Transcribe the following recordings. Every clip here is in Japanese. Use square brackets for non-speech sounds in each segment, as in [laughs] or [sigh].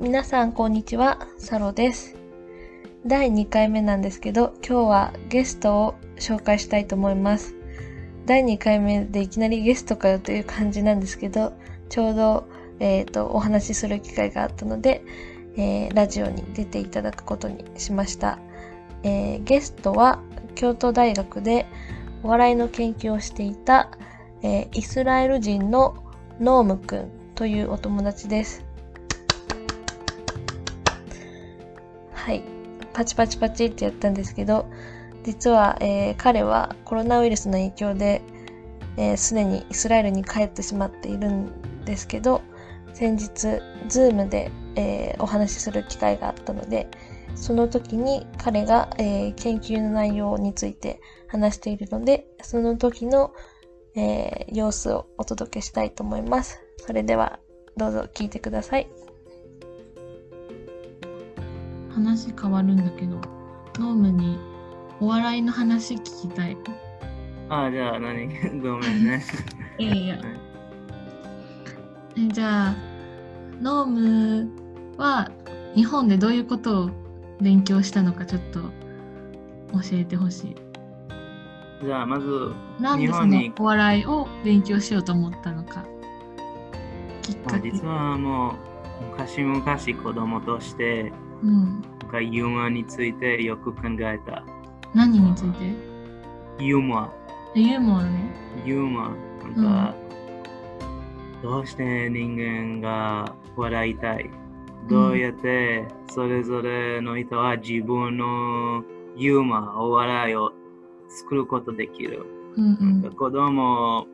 皆さんこんにちは、サロです。第2回目なんですけど、今日はゲストを紹介したいと思います。第2回目でいきなりゲストかよという感じなんですけど、ちょうど、えっ、と、お話しする機会があったので、えーラジオに出ていただくことにしました。えーゲストは京都大学でお笑いの研究をしていた、えイスラエル人のノームくんというお友達です。はい。パチパチパチってやったんですけど、実は、えー彼はコロナウイルスの影響で、えーすでにイスラエルに帰ってしまっているんですけど、先日、ズームで、えーお話しする機会があったので、その時に彼が、えー研究の内容について話しているので、その時の、えー様子をお届けしたいと思います。それでは、どうぞ聞いてください。話変わるんだけど、ノームにお笑いの話聞きたい。ああ、じゃあ何？[laughs] ごめんね。[laughs] いやいや。えじゃあ、ノームは日本でどういうことを勉強したのかちょっと教えてほしい。じゃあ、まず、なんでそ日本にのお笑いを勉強しようと思ったのか。きっかけ。実はもう、昔々子供として、うん。なんかユーモアについて？よく考えた。何についてユーモア、ユーモアね。ユーモア。なんか、どうして人間が笑いたい？どうやってそれぞれの人は自分のユーモア、お笑いを作ることできる？うんうん。子供、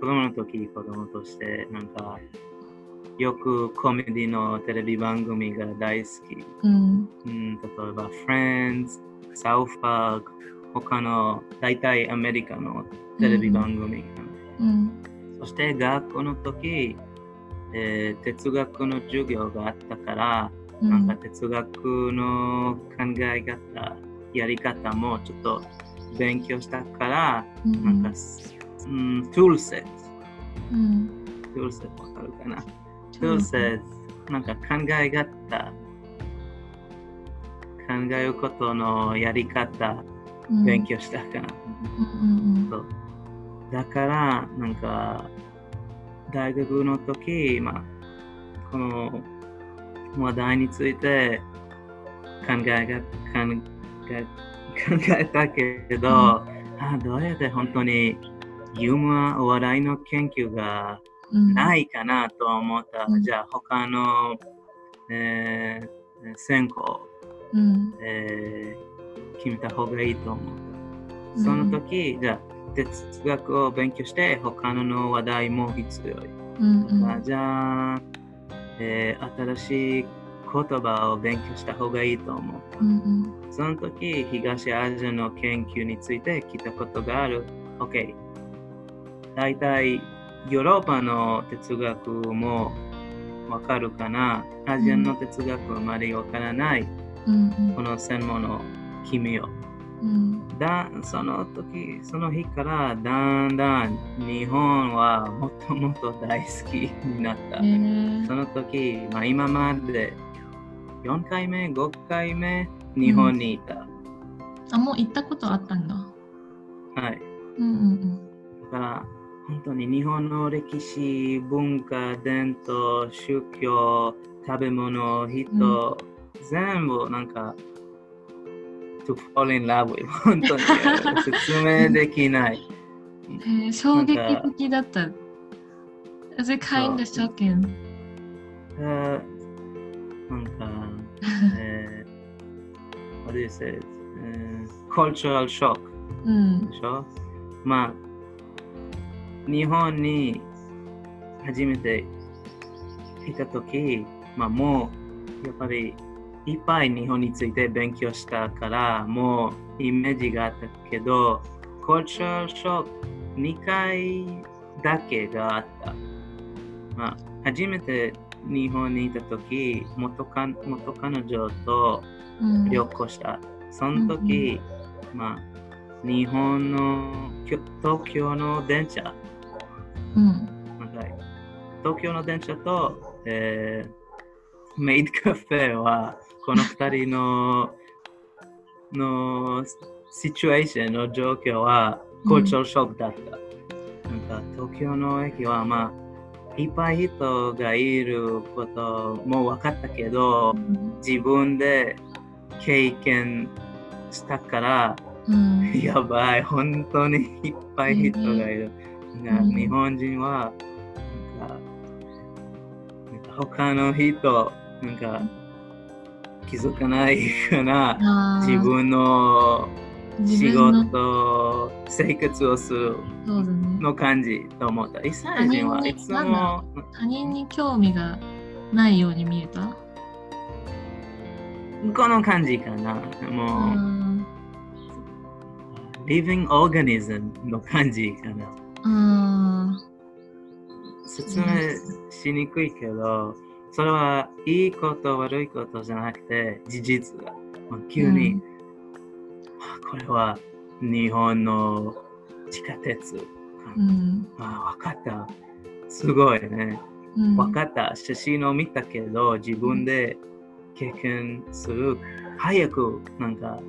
子供の時、子供として、なんか、よくコメディのテレビ番組が大好き。うん。うん、例えば、Friends、South Park、他の大体アメリカのテレビ番組。うん。そして学校の時、えー哲学の授業があったから、うん。なんか哲学の考え方、やり方もちょっと勉強したから、うんなんか、うん、トゥールセット。うん。トゥールセットわかるかな？トゥールセット、なんか考え方、考えることのやり方、うん勉強したかな。うんうんそうだから、なんか、大学の時、まあ、この話題について考えが考え考えたけど、あどうやって本当にユーモア、お笑いの研究がうん。ないかなと思った。うんじゃあ、他の、えー専攻、うん。えー決めた方がいいと思う。うんその時、じゃあ、哲学を勉強して、他の話題も必要。うんうん。あじゃあ、えー新しい言葉を勉強した方がいいと思う。うんうん。その時、東アジアの研究について聞いたことがある。OK。大体、ヨーロッパの哲学もわかるかな？アジアの哲学あまりわからない。うんうんこの専門の君を。うんだその時、その日からだんだん日本はもっともっと大好きになった。へーその時、まあ、今まで4回目、5回目日本にいた。あ、もう行ったことあったんだ。はい。うんうんだから本当に日本の歴史、文化、伝統、宗教、食べ物、人、全部なんか to fall in love with 本当に説明できない。うん。へー衝撃的だった。Is it kind of shocking? あなんか、えー、what do you say? えー cultural shock うんでしょまあ、日本に初めて来たとき、まあもう、やっぱりいっぱい日本について勉強したから、もうイメージがあったけど、cultural shock 2回だけがあった。まあ、初めて日本にいたとき、元か元彼女とうん旅行した。その時、まあ、日本の東京の電車、うん。なん。か東京の電車と、えーメイドカフェは、この二人の、のシチュエーションの状況は、コルチャルショックだった。なん。か、東京の駅は、まあ、いっぱい人がいることも分かったけど、自分で経験したから、うん。やばい、本当にいっぱい人がいる。なうん日本人はなんか、なんか他の人、なんか気づかないかな。自分の仕事、生活をするの感じと思った。イスラエル人はいつも他人に興味がないように見えた？この感じかな。うもう、ん living organism の感じかな。うん。説明しにくいけど、それはいいこと悪いことじゃなくて事実が、まあ急に、あこれは日本の地下鉄か、うん。あ分かった。すごいね。うん。分かった。写真を見たけど自分で経験する。早くなんか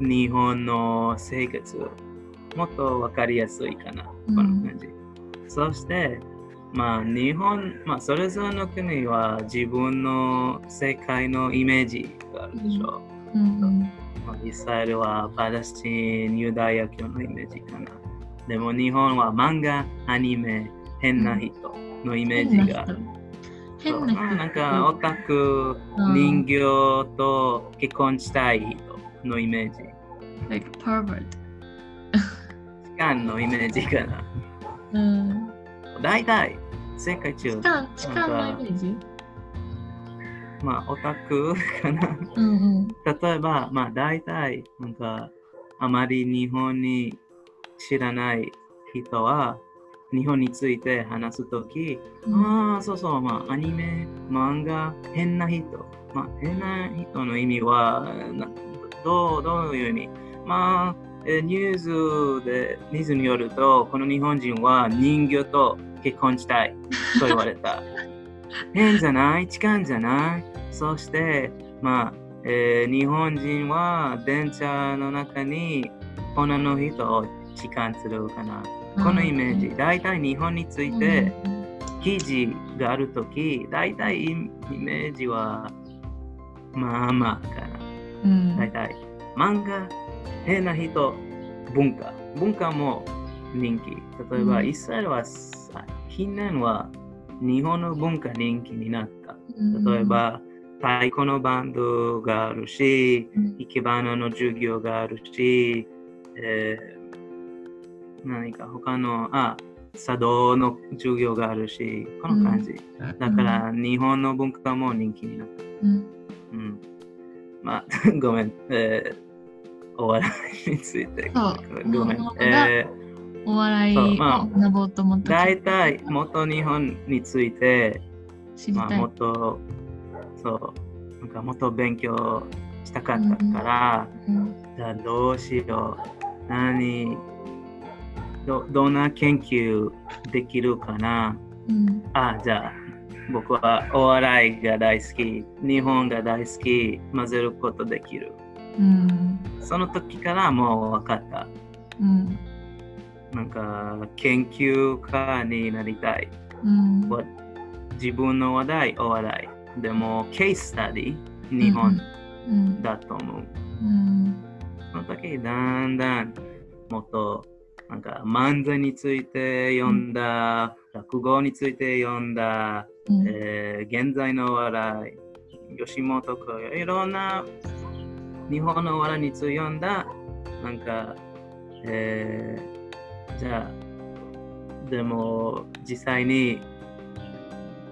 日本の生活もっと分かりやすいかな、うん。この感じ。そしてまあ日本、まあそれぞれの国は自分の世界のイメージがあるでしょ。う。うんまあイスラエルはパレスチン、ユダヤ教のイメージかな。でも日本は漫画、アニメ、変な人のイメージが。変そう。まあな人なんかオタク、うん人形と結婚したい人のイメージ。like pervert 痴漢のイメージかな。うん大体、世界中痴、漢痴漢のイメージ？まあオタクかな。うんうん例えば、まあ大体、なんか、あまり日本に知らない人は、日本について話すとき、うんああ、そうそう、まあアニメ、漫画、変な人。まあ変な人の意味は、などう、どういう意味？まあ、えーニュースで、ニュースによると、この日本人は人魚と結婚したいと言われた。[laughs] 変じゃない？痴漢じゃない？そして、まあ、えー日本人は電車の中に女の人を痴漢するかな。このイメージ、大体日本について記事があるとき、大体イメージはまあまあかな。うん。大体。漫画、変な人、文化。文化も人気。例えば、うんイスラエルはさ近年は日本の文化人気になった。うん例えば、太鼓のバンドがあるし、うん生け花の授業があるし、えー何か他の、あ、茶道の授業があるし、この感じ。だから、日本の文化も人気になった。うんうん。まあ、[laughs] ごめん。えーお笑いについて。そうごめん。えーお笑いを学ぼうと思った大体、元日本について、まあ、知りたいもっと、そう、なんかもっと勉強したかったから、うんじゃあどうしよう。何、どどんな研究できるかな。うんあ、じゃあ、僕はお笑いが大好き、日本が大好き、混ぜることできる。うんその時からもう分かった。うんなんか、研究家になりたい。うんわ自分の話題、お笑い。でも、ケーススタディ、日本うんだと思う。うんその時、だんだん、もっと、なんか、漫才について読んだ、落語について読んだ、うんえー現在の笑い、吉本興業、いろんな日本の笑いについて読んだ、なんか、えーじゃあ、でも実際に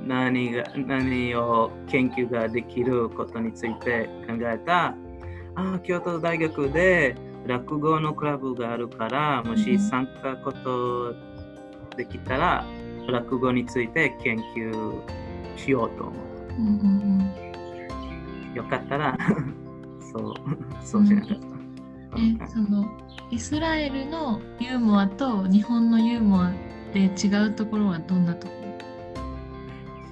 何が何を研究ができることについて考えた、あ京都大学で落語のクラブがあるから、もし参加ことできたら、落語について研究しようと思う。んうんう。よかったら、そう、[laughs] そうしなかった。うんえそのイスラエルのユーモアと日本のユーモアで違うところはどんなとこ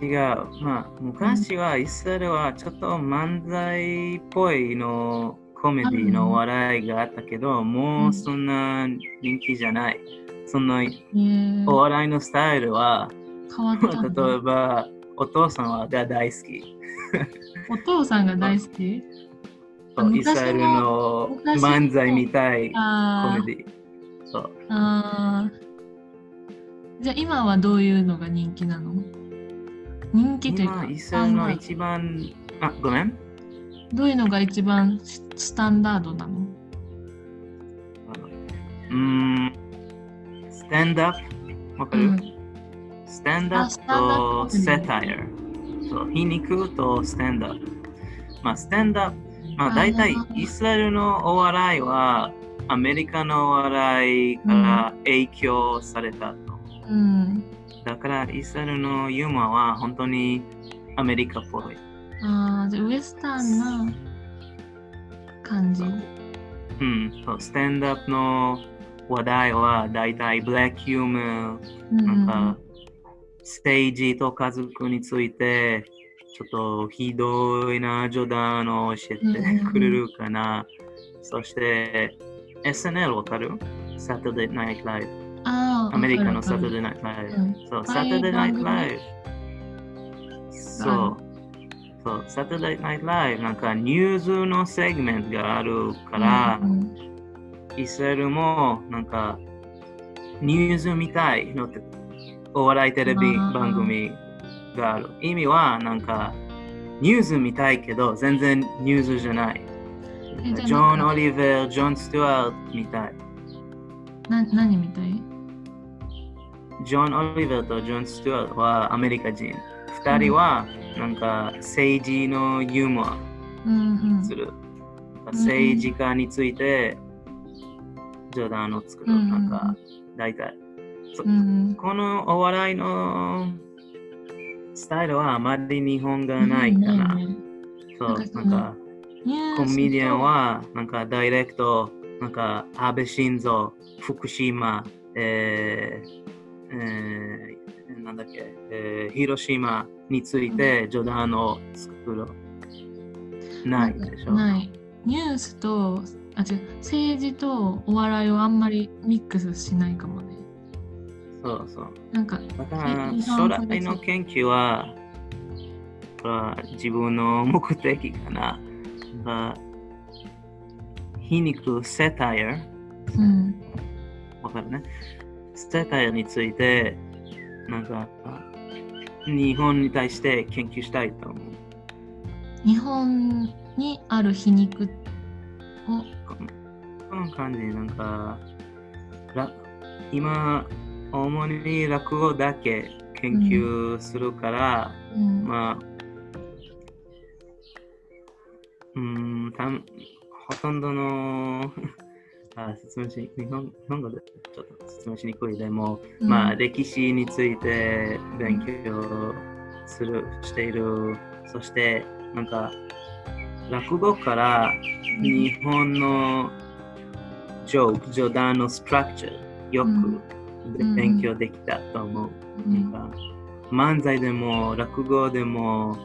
ろ？違う。まあ、昔はイスラエルはちょっと漫才っぽいのコメディの笑いがあったけど、もうそんな人気じゃない。そのお笑いのスタイルは、変わったんだ例えばお父さんはが大好き。[laughs] お父さんが大好き？あイスラエルの漫才みたいコあメディ。そう。あーじゃあ今はどういうのが人気なの？人気というか今、イスラエルの一番、あ、ごめん。ドどういうのが一番ススタンダードなの？うーん、スタンダップ？わかる、うんスタンダップとプセタイヤ。そう、皮肉とスタンダップ。まあ、スタンダップ、まあ、大体イスラエルのお笑いはアメリカのお笑いから影響されたと。うん。だから、イスラエルのユーモアは本当にアメリカっぽい。ああじゃあウエスタンな感じ。うん、そうスタンダップの話題は大体ブラックユーモア、うん。なんか、ステージと家族について、ちょっとひどいな冗談を教えてくれるかな。そして、SNL わかる ?Saturday Night Live。アメリカの Saturday Night Live。うんそう、Saturday 番 Night 組 Live。そう。そう、Saturday Night Live なんかニュースのセグメントがあるから、うんうんイスラエルもなんかニュースみたいのってお笑いテレビ番組がある。意味はなんかニュースみたいけど全然ニュースじゃない。ジョン・オリベー、ジョン・スチュワートみたい。な何みたい？ジョン・オリベーとジョン・スチュワートはアメリカ人。二人はなんか政治のユーモアする。政治家について冗談を作る。うんなんか大体。このお笑いのスタイルはあまり日本がないかな。ねそう、なんかコメディアンはなんかダイレクト、なんか安倍晋三、福島、えーえーなんだっけ、えー広島について冗談を作る。ないでしょ。ない。ニュースと、あ、違う、政治とお笑いをあんまりミックスしないかもね。そうそう。なんか、だからえ将来の研究は、自分の目的かな。が皮肉セタイヤ、うん。わかるね。セタイヤについて、なんか、日本に対して研究したいと思う。日本にある皮肉を、この感じ、なんか、ら今、主に落語だけ研究するから、うんまあ、うん、たんほとんどのあ説明し、日本日本語でちょっと説明しにくいでも、うんまあ、歴史について勉強する、している。そして、なんか、落語から日本のジョーク、冗談のストラクチャー、よく勉強できたと思う。なんか漫才でも落語でも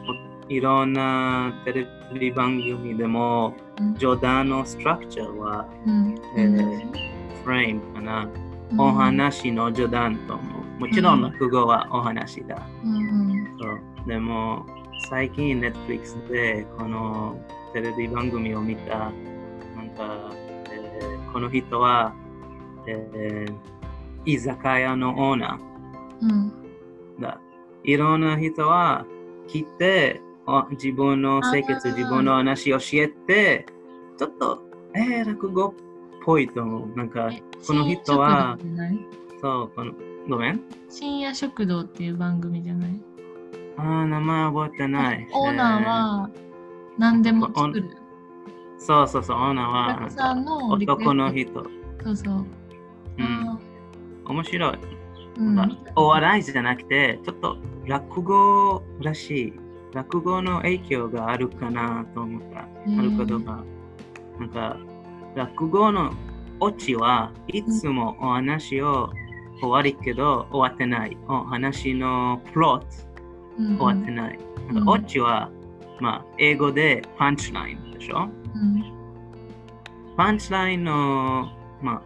いろんなテレビ番組でもうん。冗談のストラクチャーは、うん。えーフレームかな、お話の冗談と思う。もちろん落語はお話だ。うん。でも最近 Netflix でこのテレビ番組を見たなんか、えーこの人は、えー居酒屋のオーナー。うんだ。いろんな人は来て、お自分の生活、自分の話を教えて、ちょっと、えー、落語っぽいと思う。なんか、えこの人はそう、この、ごめん。深夜食堂っていう番組じゃない？あー、名前覚えてない。[laughs] オーナーは何でも作る。えーそうそうそう、オーナーおは男の人。そうそう。うん、面白い。うんお笑いじゃなくて、ちょっと落語らしい。落語の影響があるかなと思った。うんあることが。なんか、落語のオチはいつもお話を終わりけど終わってない。お話のプロッうん終わってない。なんうんかオチは、まあ、英語でパンチラインでしょ？うんパンチラインの、まあ、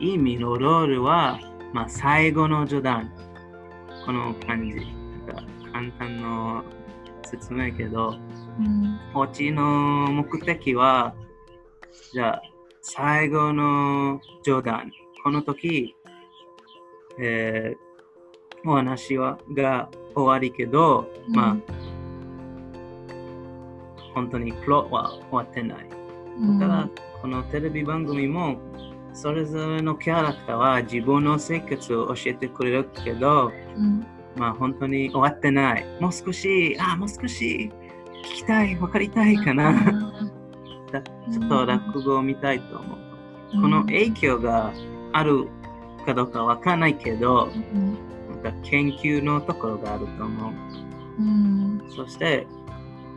意味のロールは、まあ、最後の序断。この感じ。なんか簡単の説明けど、うんオチの目的は、じゃあ、最後の冗談。この時、えーお話はが終わりけど、まあ、本当にプロは終わってない。うんだから、このテレビ番組も、それぞれのキャラクターは自分の生活を教えてくれるけど、うんまあ本当に終わってない。もう少し、あ、もう少し聞きたい、分かりたいかな。だちょっと落語を見たいと思う。この影響があるかどうかわかんないけど、うんなんか研究のところがあると思う。うんそして、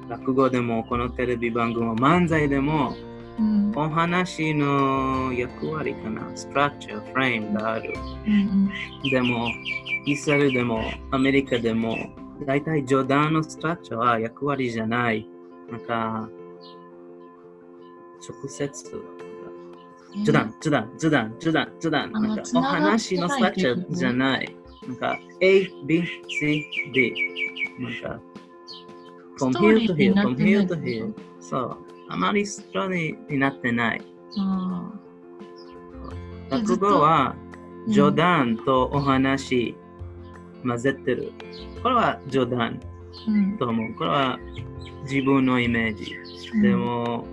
落語でも、このテレビ番組も、漫才でも、うんお話の役割かな、ストラクチャー、フレームがある。うんでも、イスラエルでも、アメリカでも、大体冗談のストラクチャーは役割じゃない。なんか、直接、冗談、冗談、冗談、冗談、冗談。あなんかお話のストラクチャーじゃない。なんか、A、B、C、D。なんか、ー here リ to ーに here, なっ from てない here って to こ here。そう。あまりストーリーになってない。落と語はうん冗談とお話混ぜてる。これは冗談と思う。これは自分のイメージ。でも、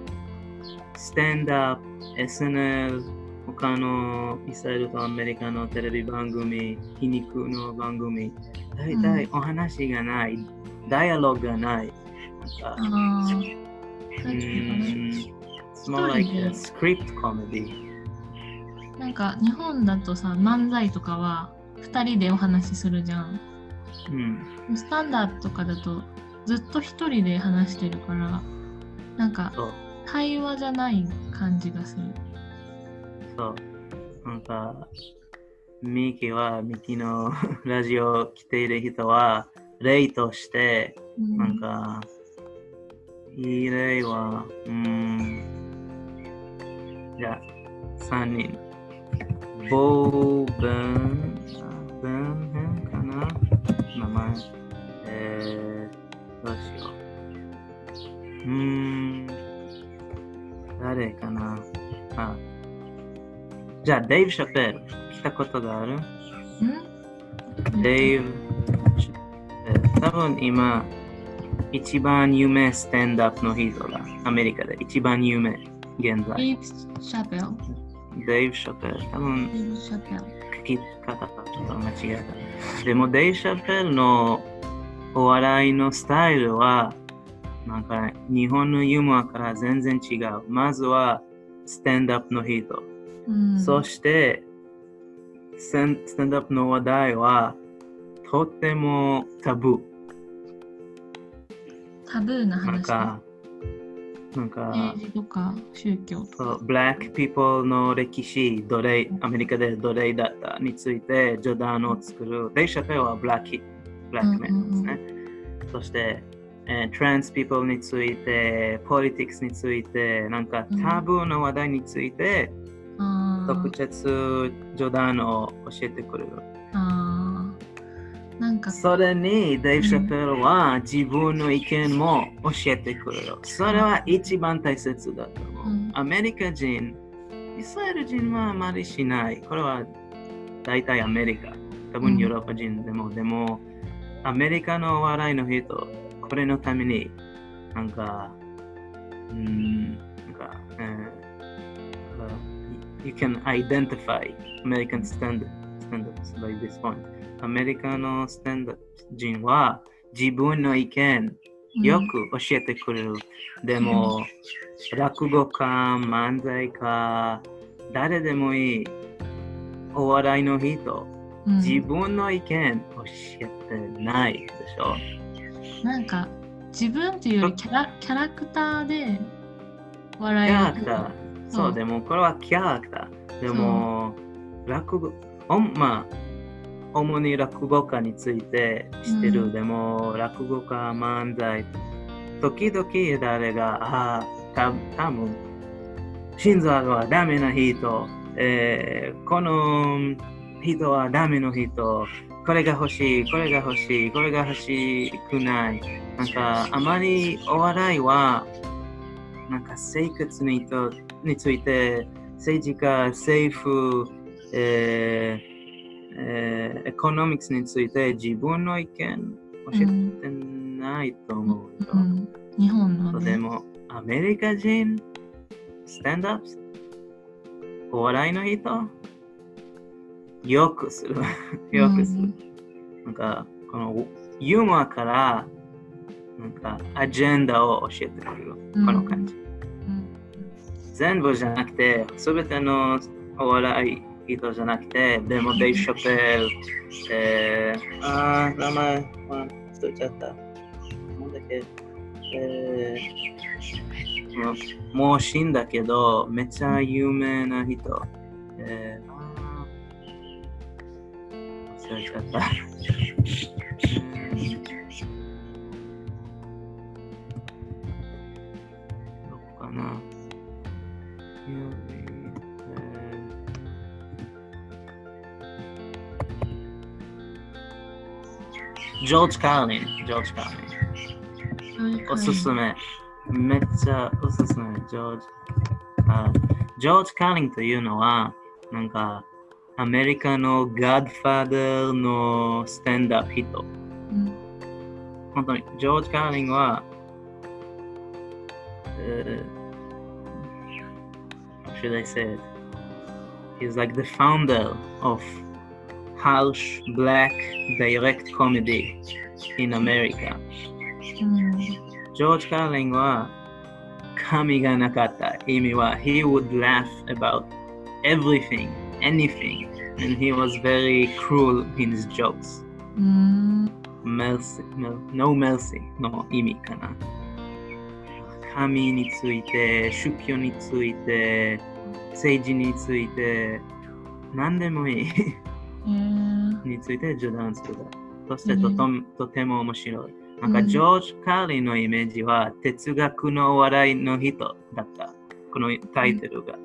スタンダップ、SNL、他のイスラエルとアメリカのテレビ番組、皮肉の番組、大体お話がない、ダイアログがない。It's more like a script comedy. なんか日本だとさ漫才とかは2人でお話しするじゃんうん、スタンダードとかだとずっと1人で話してるからなんかそう。会話じゃない感じがするそう。なんか、ミキは、ミキのラジオ来ている人は、例として、うんなんか、いい例は、うーん、じゃあ、3人。ボーベン、ベンヘンかな？名前。えー、どうしよう。うーん、誰かな？あ、じゃあ、デイブ・シャペル、来たことがある？うん？デイブ、えー多分今、一番有名スタンダップの人だ。アメリカで一番有名、現デ在。イブ・シャペルデイブ・シャペル。多分デイブ・シャペル聞き方がちょっと間違えた。でも、デイブ・シャペルのお笑いのスタイルは、なんか、日本のユーモアから全然違う。まずは、スタンダップの人。うんそして、スタンスタンダップの話題は、とってもタブー。タブーななん話か、なんか、政治とか宗教とかブラックピーポーの歴史、奴隷、アメリカで奴隷だったについて、冗談を作る。デイ・シャペルはブラック、ブラックメンですね。そして、えートランスピーポーについて、ポリティクスについて、なんかうんタブーの話題について、あ直ー接冗談を教えてくれる。かそれにデイブ・シャペルは自分の意見も教えてくれる。それは一番大切だと思う。うんアメリカ人、イスラエル人はあまりしない。これは大体アメリカ。多うん分ヨーロッパ人でも、でもアメリカの笑いの人、これのために、なんか、うーん、なんか、えー you can identify American this point. アメリカのスタンダード人は自分の意見よく教えてくれる。でも、落語家、漫才家、誰でもいい。お笑いの人、うん自分の意見教えてないでしょ。なんか自分っていうよりキャラキャラクターでキ笑いをャラクター。そう、でもこれはキャラクター。でも、落語、おまあ、主に落語家について知ってる。うんでも、落語家、漫才、時々誰が、ああ、た多分心臓はダメな人、えーこの人はダメの人、これが欲しい、これが欲しい、これが欲しくない。なんか、あまりお笑いは、なんか生活にとについて、政治家、政府、えーえーエコノミクスについて自分の意見教えてないと思うよ。うん、日本のね。でも、アメリカ人、スタンドアップ、お笑いの人、よくする。よくする。なんか、このユーモアから、なんか、アジェンダを教えてくれる。うんこの感じ。うん全部じゃなくて、すべてのお笑い人じゃなくて、でもデイ・ショペル、えー、あー、名前、あ忘れちゃった。なんだっけ、えー、もうもう死んだけど、めっちゃ有名な人。えー、あー忘れちゃった。ジョージ・カーリン、ジョージ・カーリン。おすすめ。めっちゃおすすめ、ジョージ。あジョージ・カーリンというのは、なんか、アメリカのガッドファーダーのスタンダップ人。うん本当に、ジョージ・カーリンは、えー how should I say it? He's like the founder of harsh black direct comedy in America. Hmm. George Carlin wa kami ga nakata imi wa he would laugh about everything, anything, and he was very cruel in his jokes. Mm. Mercy, no, no mercy, no 意味かな。神について、宗教について、政治について、何でもいい。[laughs] について冗談する。そしてとと,、とても面白い。なんかうんジョージ・カーリーのイメージは哲学の笑いの人だった。このタイトルが。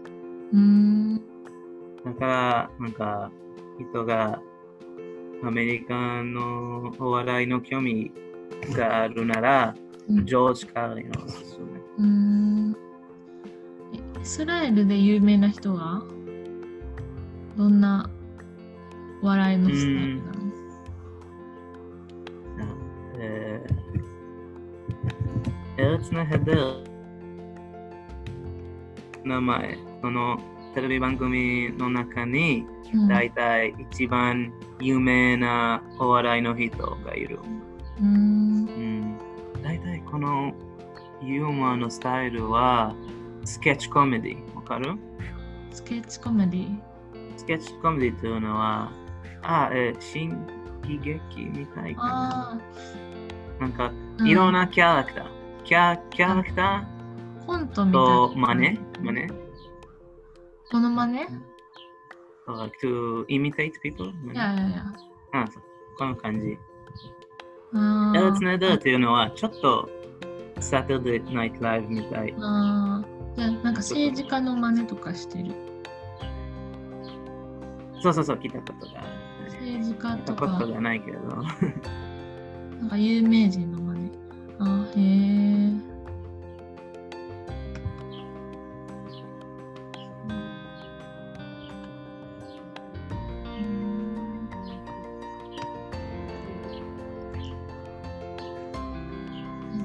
うん。だから、なんか、人がアメリカのお笑いの興味があるなら、うんジョージ・カーリーのおすすめ。イスラエルで有名な人は？どんな笑いのスタイルなのえー、エルツナ・ヘデル名前、そのテレビ番組の中に、うん大体一番有名なお笑いの人がいる。うん。うん、大体このユーモアのスタイルはスケッチコメディ。わかる？スケッチコメディ。スケッチコメディというのは、あ、えー、新喜劇みたいかな。あなんか、あ。いろんな。なキャラクター。キャキャラクタコントみーたいな。と真似？真似？この真似？So, like to imitate people? いやいやいや。あそうこの感じ。あエルツネダーーというのは、ちょっと Saturday Night Live みたい。あー。じゃあなんか政治家の真似とかしてる。そうそうそう、聞いたことがある。政治家とかこと、がないけど。[laughs] なんか有名人の真似。あーへえ。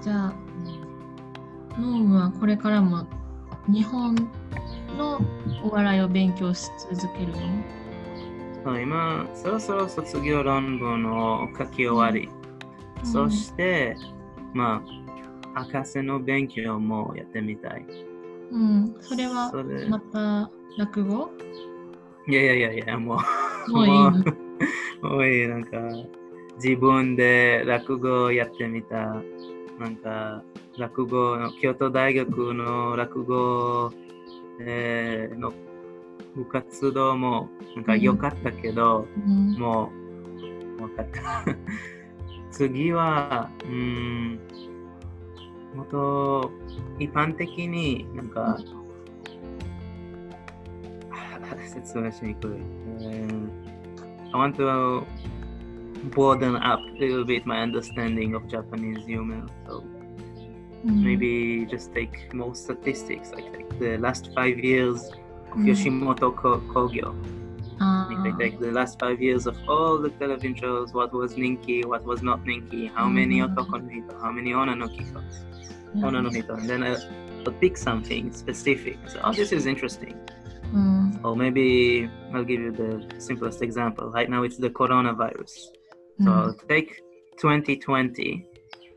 じゃあ、ノームはこれからも日本のお笑いを勉強し続けるの？今、そろそろ卒業論文を書き終わり、そして、まあ、博士の勉強もやってみたい。うん、それはまた落語？いやいやいやいや、もう、もういいの？[laughs] もういい、なんか、自分で落語をやってみた。なんか、落語の、京都大学の落語、えーの部活動も、なんか良かったけど、うんもう、わかった。次は、うーん、もっと一般的になんか、説明しにくい。えー I want to broaden up a little bit my understanding of Japanese humor. So うん maybe just take more statistics, like, like the last five years mm. Yoshimoto Kogyo. Ah. Uh, like, like, the last five years of all the television shows, what was Ninki, what was not Ninki, how many mm-hmm. Otokon how many Onanokiko, yeah. And then I, I pick something specific. So, oh, this is interesting. Mm. Or maybe I'll give you the simplest example. Right now it's the coronavirus. So mm. I'll take 2020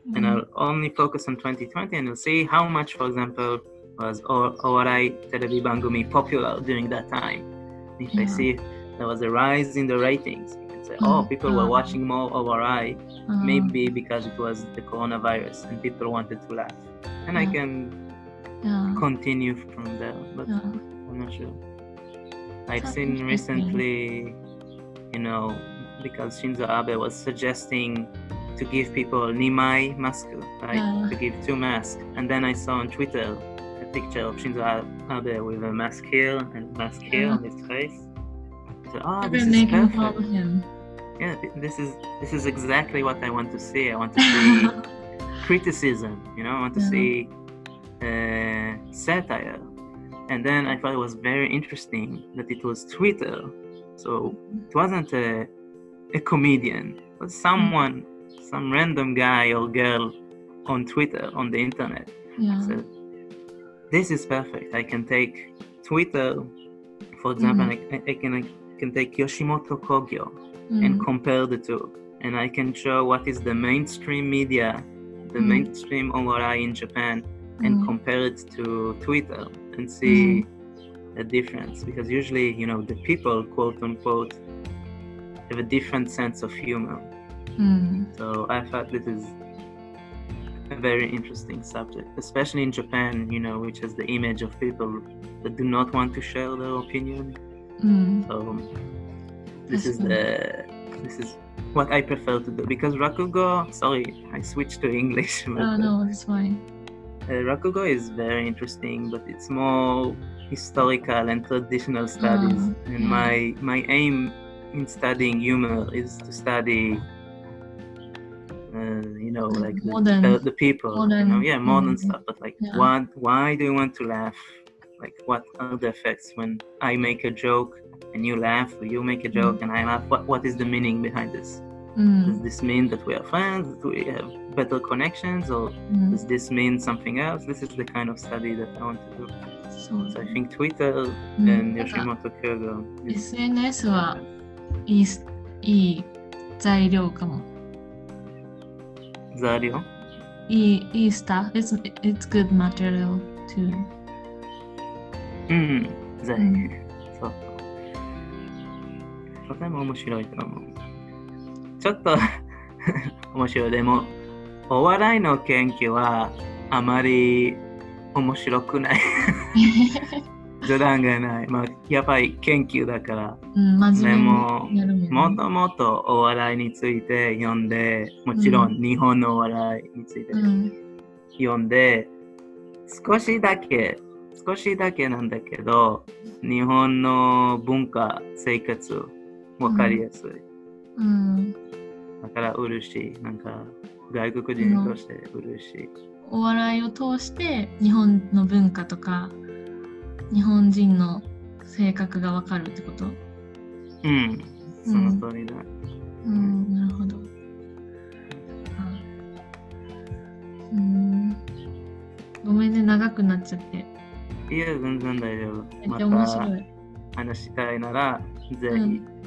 mm. and I'll only focus on 2020 and I'll see how much, for example, was Owarai Televi Bangumi popular during that time. If yeah. I see there was a rise in the ratings, you can say, oh, mm-hmm. people were mm-hmm. watching more Owarai, uh-huh. Mm-hmm. maybe because it was the coronavirus and people wanted to laugh. And yeah. I can yeah. continue from there, but I'm not sure. I've That's seen recently, you know, because Shinzo Abe was suggesting to give people Nimai mask, right? Yeah. To give two masks. And then I saw on Twitter picture of Shinzo Abe with a mask here and mask here Yeah. on his face. So, oh, I've this been is making fun of him. Yeah, this is this is exactly what I want to see. I want to see [laughs] criticism, you know, I want to Yeah. see uh, satire. And then I thought it was very interesting that it was Twitter. So it wasn't a, a comedian, but someone, some random guy or girl on Twitter, on the internet, いや said, this is perfect. I can take Twitter, for example, mm-hmm. I, I, can I can take Yoshimoto Kogyo mm-hmm. and compare the two, and I can show what is the mainstream media, the mm-hmm. mainstream ORI in Japan, and mm-hmm. compare it to Twitter and see mm-hmm. a difference. Because usually, you know, the people, quote unquote, have a different sense of humor. Mm-hmm. So I thought this is a very interesting subject, especially in Japan, you know, which has the image of people that do not want to share their opinion. うん。So this is the this is what I prefer to do because rakugo. Sorry, I switched to English. [laughs] but, Oh, no, it's fine. uh, rakugo is very interesting, but it's more historical and traditional studies. Ah, and yeah. my my aim in studying humor is to study Uh, you know, Like like the, modern- the, the people, you know, modern- yeah, modern mm, stuff. But like, yeah. what? Why do you want to laugh? Like, what are the effects when I make a joke and you laugh, or you make a joke and I laugh? What what is the meaning behind this? う Does ん。 this mean that we are friends? That we have better connections, or うん does this mean something else? This is the kind of study that I want to do. そう So I think Twitter うん and なんか Yoshimoto Kyogo is SNS はいいすいい材料かも。 Zario. いいいいスタッフ。It's, it's good material too. うん、ぜひ、うんそう。とても面白いと思う。ちょっと [laughs] 面白い。でも、お笑いの研究はあまり面白くない。[laughs] 冗談がない。まあ、やっぱり研究だから、うん、真で面も目にやるもんね。もっともっとお笑いについて読んで、もちろん日本のお笑いについてうん。読んで、少しだけ、少しだけなんだけど、日本の文化、生活、わかりやすい。うん。だから嬉しい。なんか、外国人として嬉しい。お笑いを通して日本の文化とか日本人の性格がわかるってこと？うん、その通りだ。うん、なるほど。あうん。ごめんね、長くなっちゃって。いや、全然大丈夫。めっちゃ面白い。話したいなら、ぜひ。うん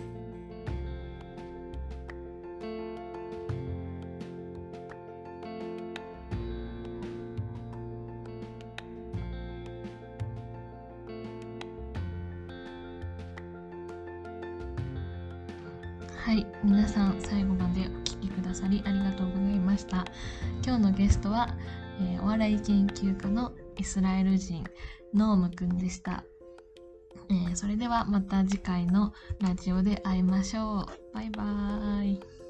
笑い研究家のイスラエル人ノームくんでした。えーそれではまた次回のラジオで会いましょう。バイバーイ。